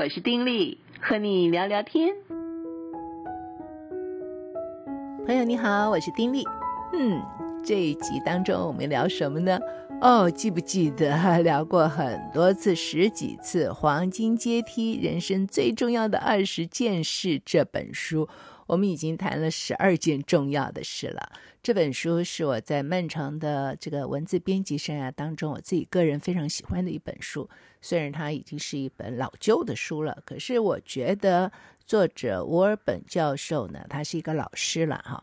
我是丁力，和你聊聊天。朋友你好，我是丁力。嗯，这一集当中我们聊什么呢？哦，记不记得 聊过很多次、十几次《黄金阶梯：人生最重要的二十件事》这本书？我们已经谈了十二件重要的事了。这本书是我在漫长的这个文字编辑生涯当中，我自己个人非常喜欢的一本书。虽然它已经是一本老旧的书了，可是我觉得作者沃尔本教授呢，他是一个老师了哈。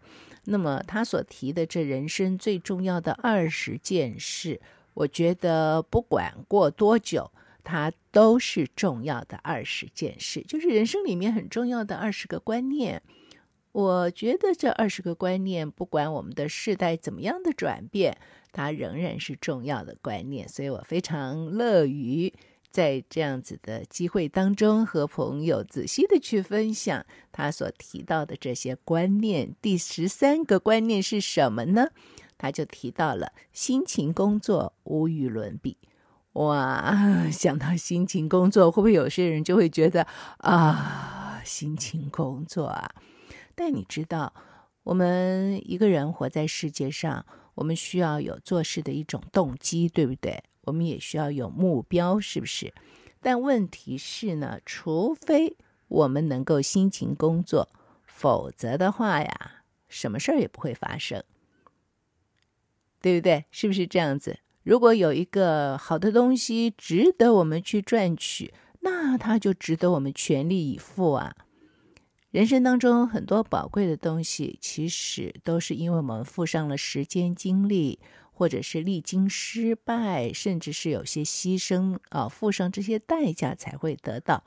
那么他所提的这人生最重要的二十件事，我觉得不管过多久，它都是重要的二十件事，就是人生里面很重要的二十个观念。我觉得这二十个观念，不管我们的世代怎么样的转变，它仍然是重要的观念。所以我非常乐于在这样子的机会当中，和朋友仔细的去分享他所提到的这些观念。第十三个观念是什么呢？他就提到了辛勤工作无与伦比。哇，想到辛勤工作，会不会有些人就会觉得啊，辛勤工作啊？但你知道，我们一个人活在世界上，我们需要有做事的一种动机，对不对？我们也需要有目标，是不是？但问题是呢，除非我们能够辛勤工作，否则的话呀，什么事儿也不会发生，对不对？是不是这样子？如果有一个好的东西值得我们去赚取，那它就值得我们全力以赴啊。人生当中很多宝贵的东西，其实都是因为我们付上了时间、精力，或者是历经失败，甚至是有些牺牲啊，付上这些代价才会得到。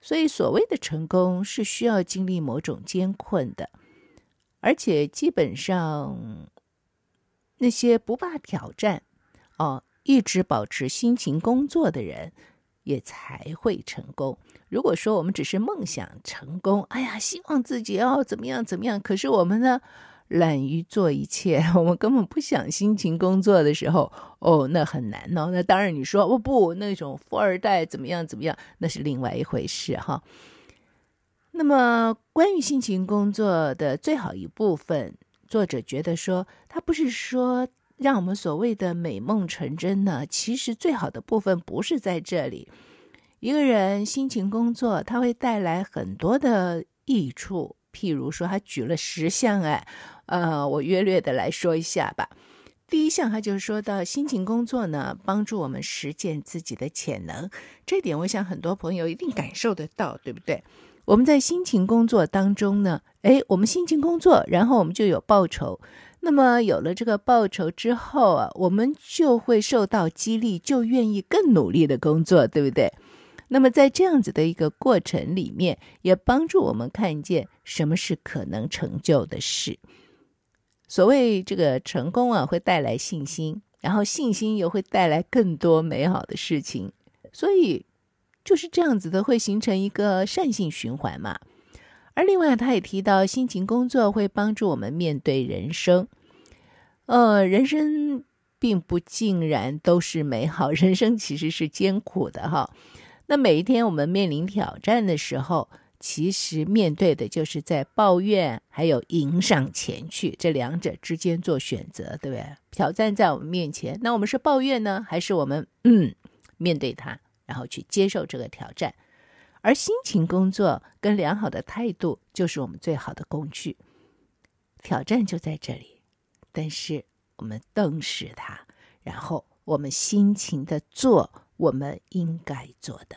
所以，所谓的成功是需要经历某种艰困的，而且基本上那些不怕挑战哦，一直保持辛勤工作的人，也才会成功。如果说我们只是梦想成功，哎呀，希望自己要怎么样怎么样，可是我们呢，懒于做一切，我们根本不想辛勤工作的时候，哦，那很难哦。那当然，你说哦不，那种富二代怎么样怎么样，那是另外一回事哈。那么，关于辛勤工作的最好一部分，作者觉得说，他不是说让我们所谓的美梦成真呢，其实最好的部分不是在这里。一个人辛勤工作，他会带来很多的益处。譬如说，他举了十项，哎，呃，我约略的来说一下吧。第一项，他就是说到辛勤工作呢，帮助我们实践自己的潜能。这点，我想很多朋友一定感受得到，对不对？我们在辛勤工作当中呢，哎，我们辛勤工作，然后我们就有报酬。那么有了这个报酬之后啊，我们就会受到激励，就愿意更努力的工作，对不对？那么，在这样子的一个过程里面，也帮助我们看见什么是可能成就的事。所谓这个成功啊，会带来信心，然后信心又会带来更多美好的事情，所以就是这样子的，会形成一个善性循环嘛。而另外，他也提到，辛勤工作会帮助我们面对人生。呃，人生并不尽然都是美好，人生其实是艰苦的哈。那每一天我们面临挑战的时候，其实面对的就是在抱怨还有迎上前去这两者之间做选择，对不对？挑战在我们面前，那我们是抱怨呢，还是我们嗯面对它，然后去接受这个挑战？而辛勤工作跟良好的态度就是我们最好的工具。挑战就在这里，但是我们瞪视它，然后我们辛勤的做。我们应该做的，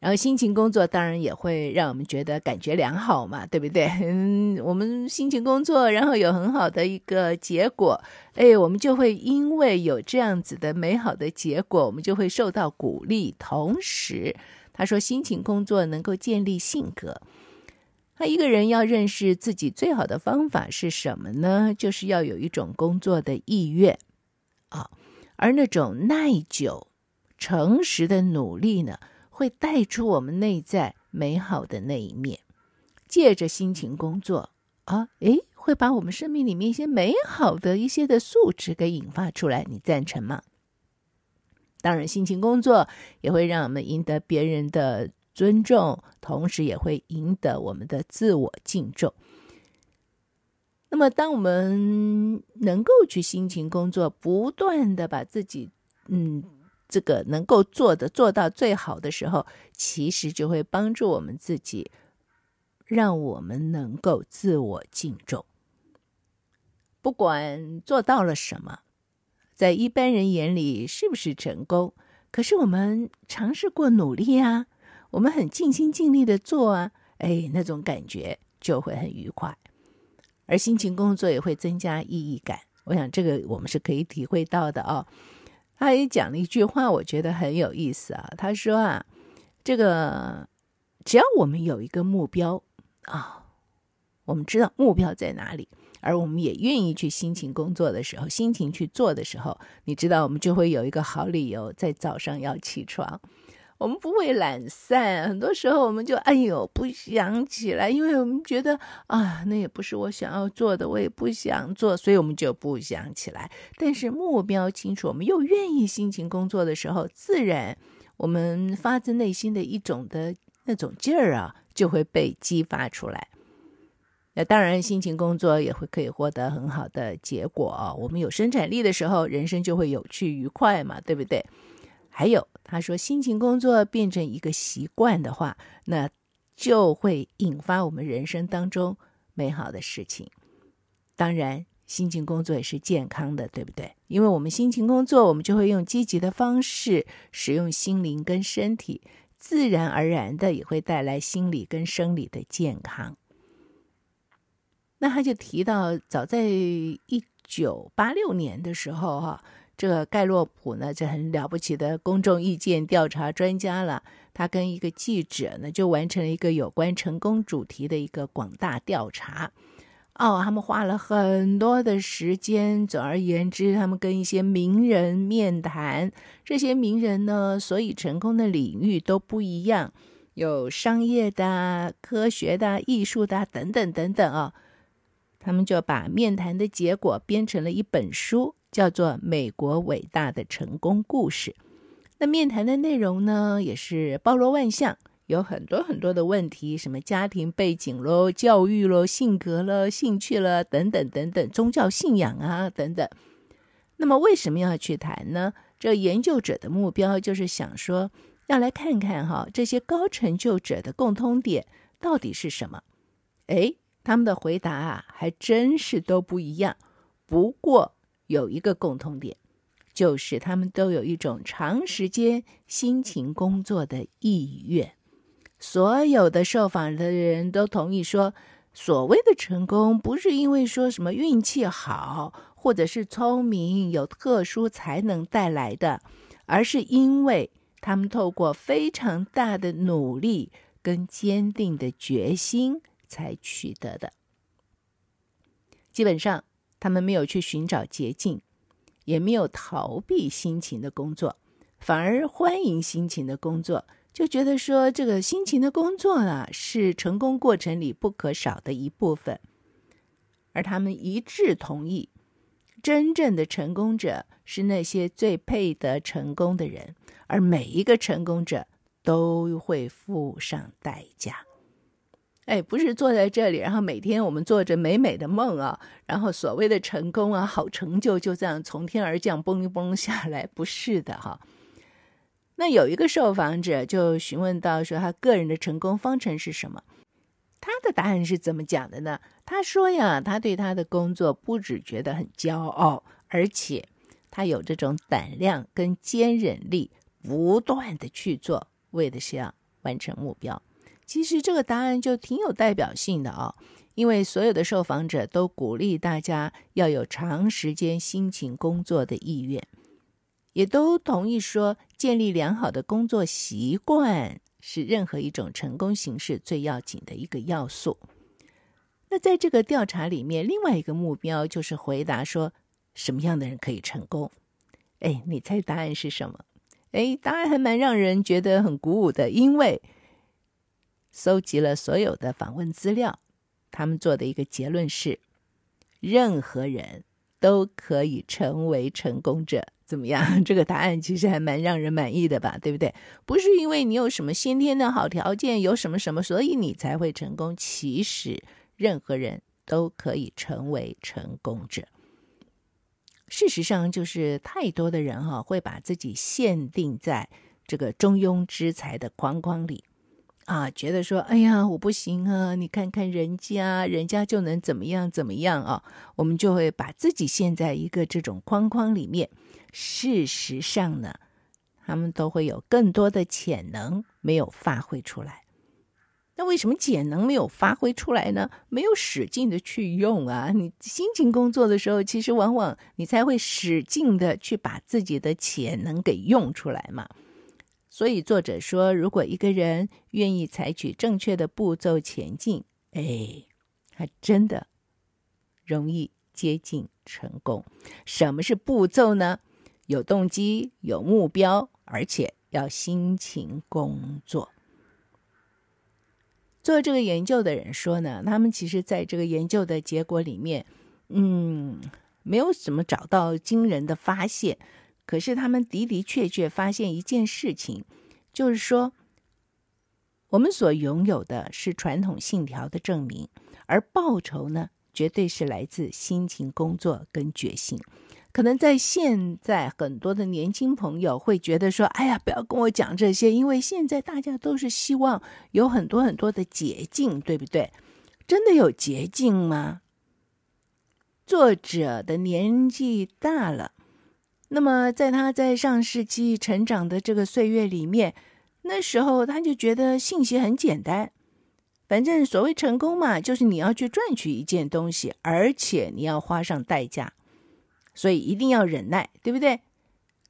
然后辛勤工作当然也会让我们觉得感觉良好嘛，对不对？嗯，我们辛勤工作，然后有很好的一个结果，哎，我们就会因为有这样子的美好的结果，我们就会受到鼓励。同时，他说辛勤工作能够建立性格。他一个人要认识自己最好的方法是什么呢？就是要有一种工作的意愿啊，而那种耐久。诚实的努力呢，会带出我们内在美好的那一面。借着辛勤工作啊，诶，会把我们生命里面一些美好的一些的素质给引发出来。你赞成吗？当然，辛勤工作也会让我们赢得别人的尊重，同时也会赢得我们的自我敬重。那么，当我们能够去辛勤工作，不断的把自己，嗯，这个能够做的做到最好的时候，其实就会帮助我们自己，让我们能够自我敬重。不管做到了什么，在一般人眼里是不是成功，可是我们尝试过努力啊，我们很尽心尽力的做啊，哎，那种感觉就会很愉快。而辛勤工作也会增加意义感，我想这个我们是可以体会到的哦。他也讲了一句话，我觉得很有意思啊。他说啊，这个只要我们有一个目标啊，我们知道目标在哪里，而我们也愿意去辛勤工作的时候，辛勤去做的时候，你知道，我们就会有一个好理由在早上要起床。我们不会懒散，很多时候我们就哎呦不想起来，因为我们觉得啊，那也不是我想要做的，我也不想做，所以我们就不想起来。但是目标清楚，我们又愿意辛勤工作的时候，自然我们发自内心的一种的那种劲儿啊，就会被激发出来。那当然，辛勤工作也会可以获得很好的结果。我们有生产力的时候，人生就会有趣愉快嘛，对不对？还有，他说，辛勤工作变成一个习惯的话，那就会引发我们人生当中美好的事情。当然，辛勤工作也是健康的，对不对？因为我们辛勤工作，我们就会用积极的方式使用心灵跟身体，自然而然的也会带来心理跟生理的健康。那他就提到，早在一九八六年的时候，哈。这个盖洛普呢，就很了不起的公众意见调查专家了。他跟一个记者呢，就完成了一个有关成功主题的一个广大调查。哦，他们花了很多的时间。总而言之，他们跟一些名人面谈。这些名人呢，所以成功的领域都不一样，有商业的、科学的、艺术的等等等等啊、哦。他们就把面谈的结果编成了一本书。叫做《美国伟大的成功故事》。那面谈的内容呢，也是包罗万象，有很多很多的问题，什么家庭背景喽、教育喽、性格了、兴趣了等等等等，宗教信仰啊等等。那么为什么要去谈呢？这研究者的目标就是想说，要来看看哈，这些高成就者的共通点到底是什么？诶，他们的回答啊，还真是都不一样。不过，有一个共同点，就是他们都有一种长时间辛勤工作的意愿。所有的受访的人都同意说，所谓的成功不是因为说什么运气好，或者是聪明、有特殊才能带来的，而是因为他们透过非常大的努力跟坚定的决心才取得的。基本上。他们没有去寻找捷径，也没有逃避辛勤的工作，反而欢迎辛勤的工作，就觉得说这个辛勤的工作啊，是成功过程里不可少的一部分。而他们一致同意，真正的成功者是那些最配得成功的人，而每一个成功者都会付上代价。哎，不是坐在这里，然后每天我们做着美美的梦啊，然后所谓的成功啊、好成就就这样从天而降，嘣一嘣下来，不是的哈。那有一个受访者就询问到说，他个人的成功方程是什么？他的答案是怎么讲的呢？他说呀，他对他的工作不只觉得很骄傲，而且他有这种胆量跟坚忍力，不断的去做，为的是要完成目标。其实这个答案就挺有代表性的哦，因为所有的受访者都鼓励大家要有长时间辛勤工作的意愿，也都同意说建立良好的工作习惯是任何一种成功形式最要紧的一个要素。那在这个调查里面，另外一个目标就是回答说什么样的人可以成功？哎，你猜答案是什么？哎，答案还蛮让人觉得很鼓舞的，因为。搜集了所有的访问资料，他们做的一个结论是：任何人都可以成为成功者。怎么样？这个答案其实还蛮让人满意的吧，对不对？不是因为你有什么先天的好条件，有什么什么，所以你才会成功。其实任何人都可以成为成功者。事实上，就是太多的人哈、会把自己限定在这个中庸之才的框框里。啊，觉得说，哎呀，我不行啊！你看看人家，人家就能怎么样怎么样啊？我们就会把自己陷在一个这种框框里面。事实上呢，他们都会有更多的潜能没有发挥出来。那为什么潜能没有发挥出来呢？没有使劲的去用啊！你辛勤工作的时候，其实往往你才会使劲的去把自己的潜能给用出来嘛。所以作者说，如果一个人愿意采取正确的步骤前进，哎，还真的容易接近成功。什么是步骤呢？有动机、有目标，而且要辛勤工作。做这个研究的人说呢，他们其实在这个研究的结果里面，嗯，没有怎么找到惊人的发现。可是他们的的确确发现一件事情，就是说，我们所拥有的是传统信条的证明，而报酬呢，绝对是来自辛勤工作跟决心。可能在现在很多的年轻朋友会觉得说：“哎呀，不要跟我讲这些，因为现在大家都是希望有很多很多的捷径，对不对？真的有捷径吗？”作者的年纪大了。那么，在他在上世纪成长的这个岁月里面，那时候他就觉得信息很简单，反正所谓成功嘛，就是你要去赚取一件东西，而且你要花上代价，所以一定要忍耐，对不对？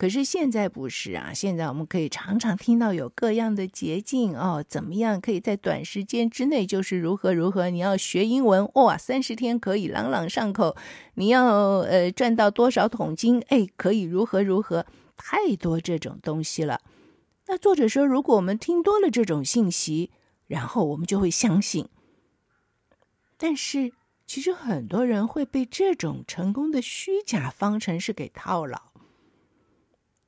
可是现在不是啊！现在我们可以常常听到有各样的捷径哦，怎么样可以在短时间之内就是如何如何？你要学英文哇，三十天可以朗朗上口。你要呃赚到多少桶金？哎，可以如何如何？太多这种东西了。那作者说，如果我们听多了这种信息，然后我们就会相信。但是其实很多人会被这种成功的虚假方程式给套牢。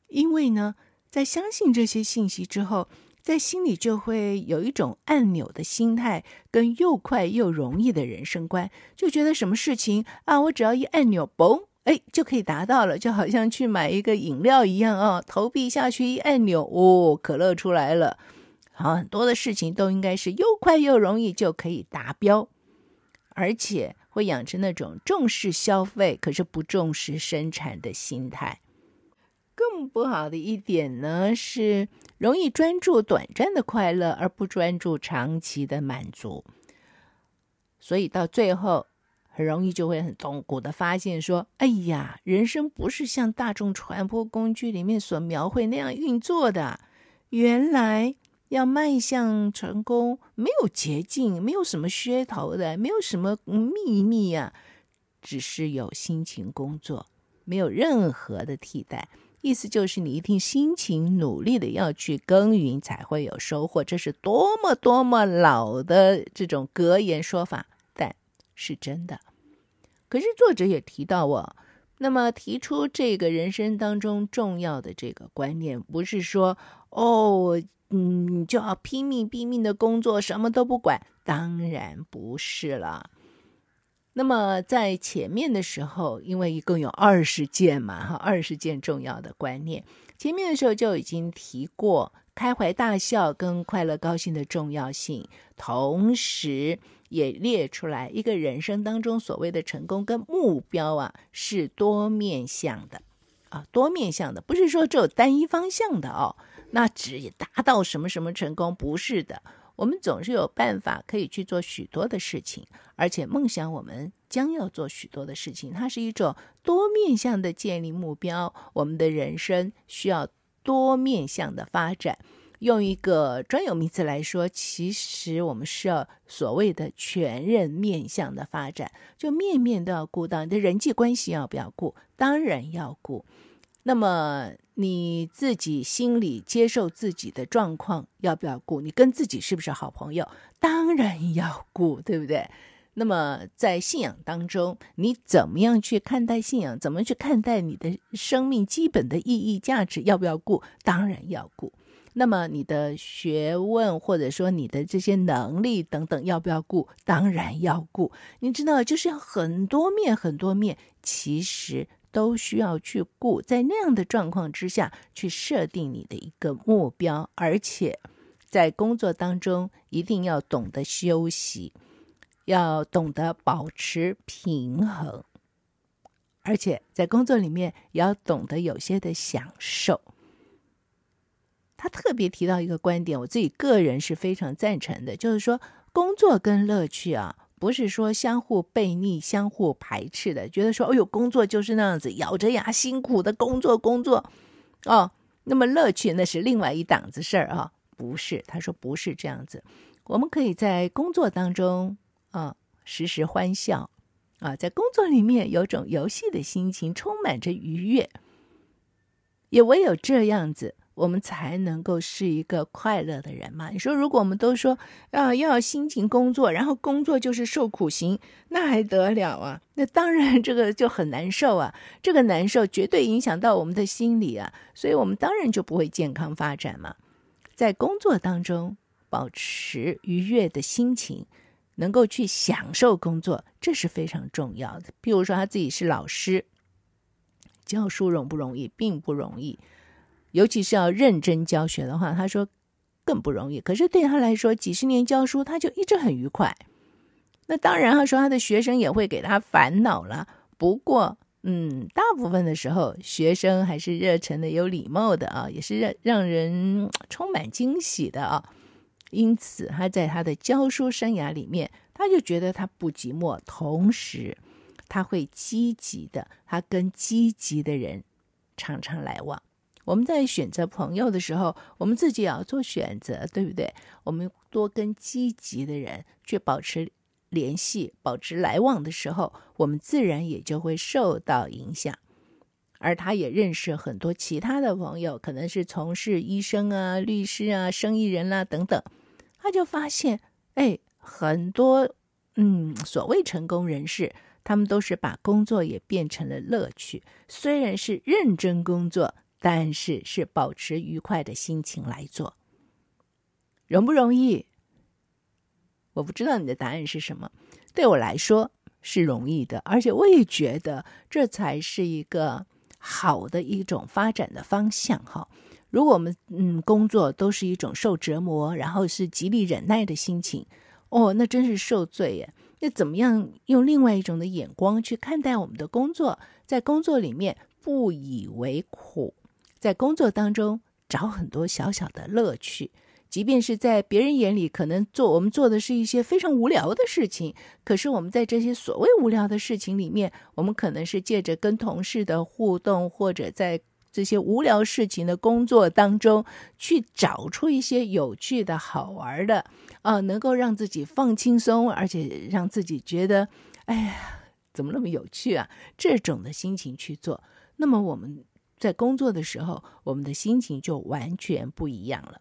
因为呢，在相信这些信息之后，在心里就会有一种按钮的心态，跟又快又容易的人生观，就觉得什么事情啊，我只要一按钮，嘣，哎，就可以达到了，就好像去买一个饮料一样啊，投币下去一按钮，哦，可乐出来了。好，很多的事情都应该是又快又容易就可以达标，而且会养成那种重视消费，可是不重视生产的心态。更不好的一点呢，是容易专注短暂的快乐，而不专注长期的满足。所以到最后，很容易就会很痛苦的发现说：“哎呀，人生不是像大众传播工具里面所描绘那样运作的。原来要迈向成功，没有捷径，没有什么噱头的，没有什么秘密呀，只是有辛勤工作，没有任何的替代。”意思就是，你一定辛勤努力的要去耕耘，才会有收获。这是多么多么老的这种格言说法，但是真的。可是作者也提到我，那么提出这个人生当中重要的这个观念，不是说哦，嗯，就要拼命拼命的工作，什么都不管。当然不是了。那么在前面的时候，因为一共有二十件嘛，哈，二十件重要的观念，前面的时候就已经提过开怀大笑跟快乐高兴的重要性，同时也列出来一个人生当中所谓的成功跟目标啊，是多面向的啊，多面向的，不是说只有单一方向的哦，那只达到什么什么成功，不是的。我们总是有办法可以去做许多的事情，而且梦想我们将要做许多的事情。它是一种多面向的建立目标。我们的人生需要多面向的发展。用一个专有名词来说，其实我们是要所谓的全人面向的发展，就面面都要顾到。你的人际关系要不要顾？当然要顾。那么你自己心里接受自己的状况要不要顾？你跟自己是不是好朋友？当然要顾，对不对？那么在信仰当中，你怎么样去看待信仰？怎么去看待你的生命基本的意义、价值？要不要顾？当然要顾。那么你的学问，或者说你的这些能力等等，要不要顾？当然要顾。你知道，就是要很多面、很多面，其实都需要去顾。在那样的状况之下去设定你的一个目标，而且在工作当中一定要懂得休息，要懂得保持平衡，而且在工作里面也要懂得有些的享受。他特别提到一个观点，我自己个人是非常赞成的，就是说工作跟乐趣啊，不是说相互背逆、相互排斥的。觉得说，哎呦，工作就是那样子，咬着牙辛苦的工作工作，哦，那么乐趣那是另外一档子事儿啊，不是？他说不是这样子，我们可以在工作当中啊，时时欢笑啊，在工作里面有种游戏的心情，充满着愉悦，也唯有这样子。我们才能够是一个快乐的人嘛？你说，如果我们都说啊，要辛勤工作，然后工作就是受苦行，那还得了啊？那当然，这个就很难受啊。这个难受绝对影响到我们的心理啊，所以我们当然就不会健康发展嘛。在工作当中保持愉悦的心情，能够去享受工作，这是非常重要的。譬如说，他自己是老师，教书容不容易？并不容易。尤其是要认真教学的话，他说更不容易。可是对他来说，几十年教书，他就一直很愉快。那当然，他说他的学生也会给他烦恼了。不过，嗯，大部分的时候，学生还是热忱的、有礼貌的啊，也是让让人充满惊喜的啊。因此，他在他的教书生涯里面，他就觉得他不寂寞，同时他会积极的，他跟积极的人常常来往。我们在选择朋友的时候，我们自己也要做选择，对不对？我们多跟积极的人去保持联系、保持来往的时候，我们自然也就会受到影响。而他也认识很多其他的朋友，可能是从事医生啊、律师啊、生意人啦、等等，他就发现，哎，很多嗯，所谓成功人士，他们都是把工作也变成了乐趣，虽然是认真工作。但是是保持愉快的心情来做，容不容易？我不知道你的答案是什么。对我来说是容易的，而且我也觉得这才是一个好的一种发展的方向哈。如果我们嗯工作都是一种受折磨，然后是极力忍耐的心情，哦，那真是受罪耶。那怎么样用另外一种的眼光去看待我们的工作？在工作里面不以为苦。在工作当中找很多小小的乐趣，即便是在别人眼里可能做我们做的是一些非常无聊的事情，可是我们在这些所谓无聊的事情里面，我们可能是借着跟同事的互动，或者在这些无聊事情的工作当中，去找出一些有趣的好玩的啊，能够让自己放轻松，而且让自己觉得，哎呀，怎么那么有趣啊？这种的心情去做，那么我们。在工作的时候，我们的心情就完全不一样了。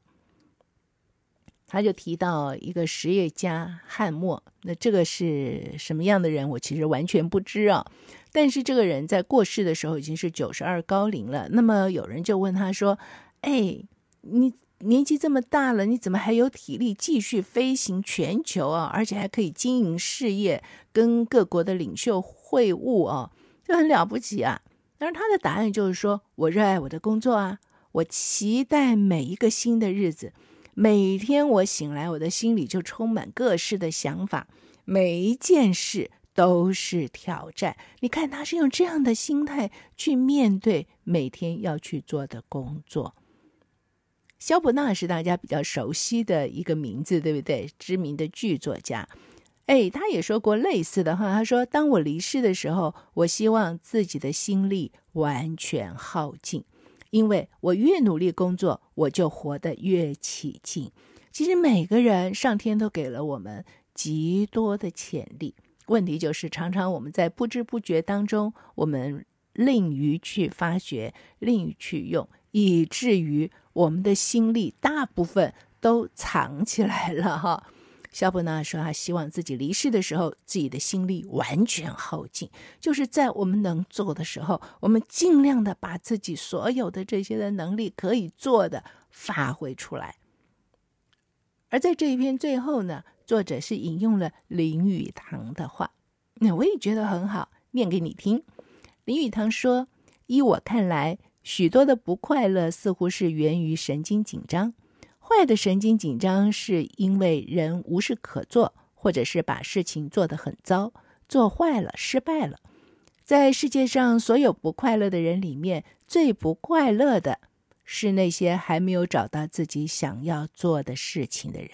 他就提到一个实业家汉默，那这个是什么样的人？我其实完全不知啊。但是这个人在过世的时候已经是九十二高龄了。那么有人就问他说：“哎，你年纪这么大了，你怎么还有体力继续飞行全球啊？而且还可以经营事业，跟各国的领袖会晤啊，这很了不起啊！”但是他的答案就是说：“我热爱我的工作啊，我期待每一个新的日子。每天我醒来，我的心里就充满各式的想法，每一件事都是挑战。你看，他是用这样的心态去面对每天要去做的工作。”萧伯纳是大家比较熟悉的一个名字，对不对？知名的剧作家。哎，他也说过类似的话。他说：“当我离世的时候，我希望自己的心力完全耗尽，因为我越努力工作，我就活得越起劲。其实每个人，上天都给了我们极多的潜力，问题就是常常我们在不知不觉当中，我们吝于去发掘，吝于去用，以至于我们的心力大部分都藏起来了哈。”萧伯纳说，他希望自己离世的时候，自己的心力完全耗尽，就是在我们能做的时候，我们尽量的把自己所有的这些的能力可以做的发挥出来。而在这一篇最后呢，作者是引用了林语堂的话，那我也觉得很好，念给你听。林语堂说：“依我看来，许多的不快乐似乎是源于神经紧张。”坏的神经紧张是因为人无事可做，或者是把事情做得很糟，做坏了，失败了。在世界上所有不快乐的人里面，最不快乐的是那些还没有找到自己想要做的事情的人。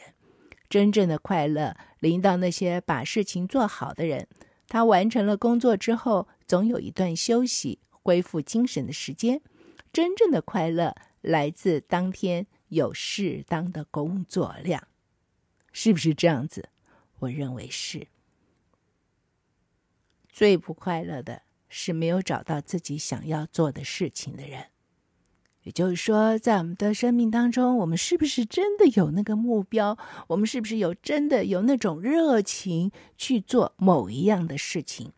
真正的快乐临到那些把事情做好的人。他完成了工作之后，总有一段休息、恢复精神的时间。真正的快乐来自当天。有适当的工作量，是不是这样子？我认为是。最不快乐的是没有找到自己想要做的事情的人。也就是说，在我们的生命当中，我们是不是真的有那个目标？我们是不是有真的有那种热情去做某一样的事情？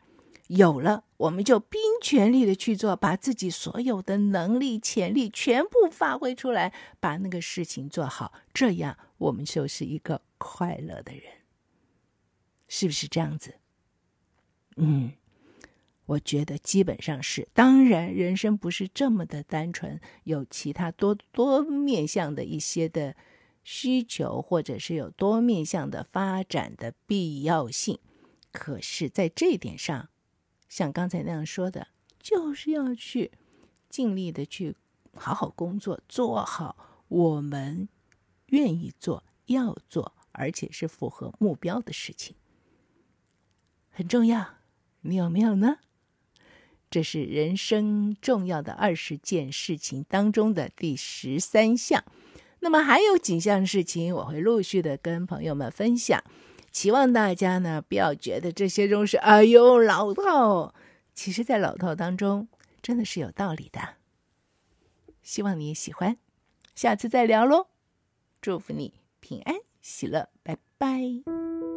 有了，我们就拼全力的去做，把自己所有的能力、潜力全部发挥出来，把那个事情做好。这样，我们就是一个快乐的人，是不是这样子？嗯，我觉得基本上是。当然，人生不是这么的单纯，有其他多多面向的一些的需求，或者是有多面向的发展的必要性。可是，在这一点上，像刚才那样说的，就是要去尽力的去好好工作，做好我们愿意做、要做，而且是符合目标的事情，很重要。你有没有呢？这是人生重要的二十件事情当中的第十三项。那么还有几项事情，我会陆续的跟朋友们分享。期望大家呢，不要觉得这些都是哎呦老套，其实，在老套当中真的是有道理的。希望你也喜欢，下次再聊喽。祝福你平安喜乐，拜拜。